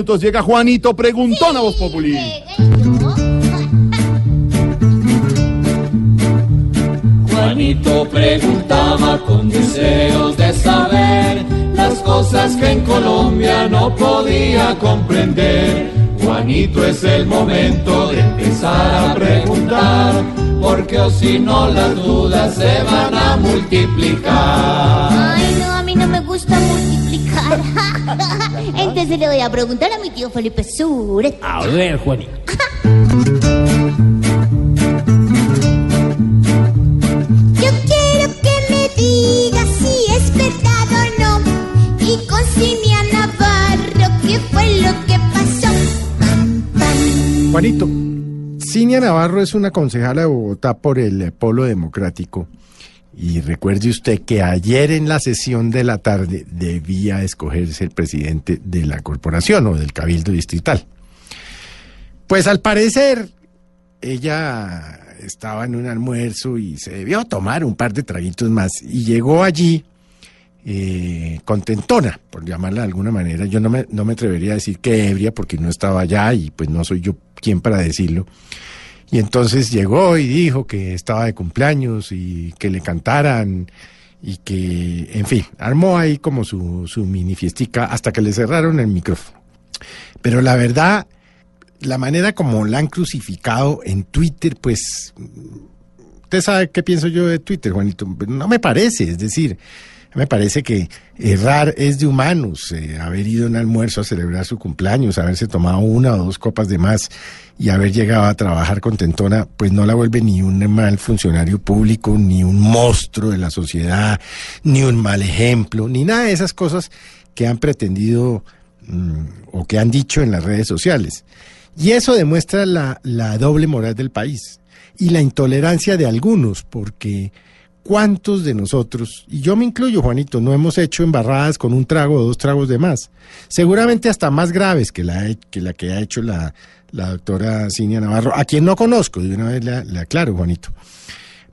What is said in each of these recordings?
Entonces llega Juanito, preguntón a Voz Populi. Juanito preguntaba con deseos de saber las cosas que en Colombia no podía comprender. Juanito es el momento de empezar a preguntar, porque o si no las dudas se van a multiplicar. Ay, no, a mí no me gusta multiplicar. Entonces le voy a preguntar a mi tío Felipe Sure. A ver, Juanito. Yo quiero que me diga si es verdad o no. Y con Cinia Navarro, ¿qué fue lo que pasó? Juanito, Cinia Navarro es una concejala de Bogotá por el Polo Democrático. Y recuerde usted que ayer en la sesión de la tarde debía escogerse el presidente de la corporación o del cabildo distrital. Pues al parecer ella estaba en un almuerzo y se debió tomar un par de traguitos más y llegó allí eh, contentona, por llamarla de alguna manera. Yo no me, no me atrevería a decir que ebria porque no estaba allá y pues no soy yo quien para decirlo. Y entonces llegó y dijo que estaba de cumpleaños y que le cantaran y que, en fin, armó ahí como su, su mini fiestica hasta que le cerraron el micrófono. Pero la verdad, la manera como la han crucificado en Twitter, pues, usted sabe qué pienso yo de Twitter, Juanito. No me parece, es decir, me parece que errar es de humanos, eh, haber ido a un almuerzo a celebrar su cumpleaños, haberse tomado una o dos copas de más y haber llegado a trabajar contentona, pues no la vuelve ni un mal funcionario público, ni un monstruo de la sociedad, ni un mal ejemplo, ni nada de esas cosas que han pretendido mm, o que han dicho en las redes sociales. Y eso demuestra la, la doble moral del país y la intolerancia de algunos, porque ¿cuántos de nosotros, y yo me incluyo, Juanito, no hemos hecho embarradas con un trago o dos tragos de más? Seguramente hasta más graves que la, que, ha hecho la, doctora Cinia Navarro, a quien no conozco, de una vez le, aclaro, Juanito.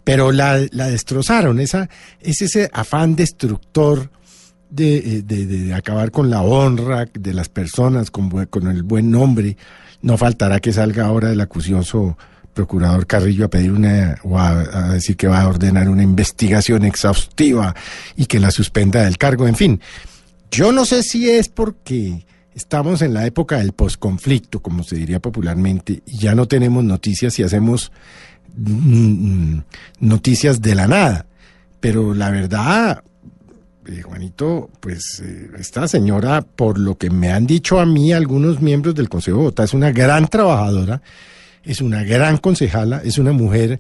Pero la, destrozaron, esa, es ese afán destructor de, eh, acabar con la honra de las personas, con el buen nombre. No faltará que salga ahora el acucioso procurador Carrillo a pedir una, o a, decir que va a ordenar una investigación exhaustiva y que la suspenda del cargo, en fin. Yo no sé si es porque estamos en la época del posconflicto, como se diría popularmente, y ya no tenemos noticias y hacemos mm, noticias de la nada. Pero la verdad, eh, Juanito, pues eh, esta señora, por lo que me han dicho a mí algunos miembros del Consejo de es una gran trabajadora, es una gran concejala, es una mujer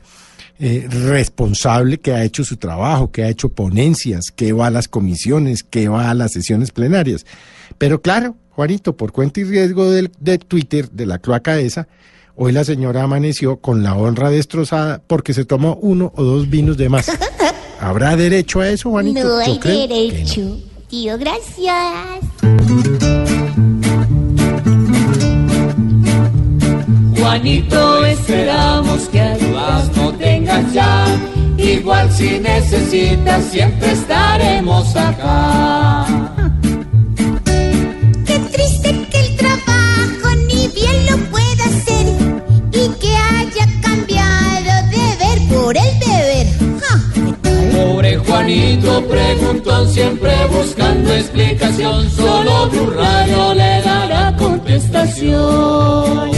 eh, responsable que ha hecho su trabajo, que ha hecho ponencias, que va a las comisiones, que va a las sesiones plenarias. Pero claro, Juanito, por cuenta y riesgo del, de Twitter, de la cloaca esa, hoy la señora amaneció con la honra destrozada porque se tomó uno o dos vinos de más. ¿Habrá derecho a eso, Juanito? No hay no. derecho. Tío, gracias. Juanito, esperamos que dudas no tengas ya. Igual si necesitas, siempre estaremos acá. Qué triste que el trabajo ni bien lo pueda hacer y que haya cambiado de ver por el deber. Pobre Juanito preguntó siempre buscando explicación. Solo Blue Radio le dará contestación.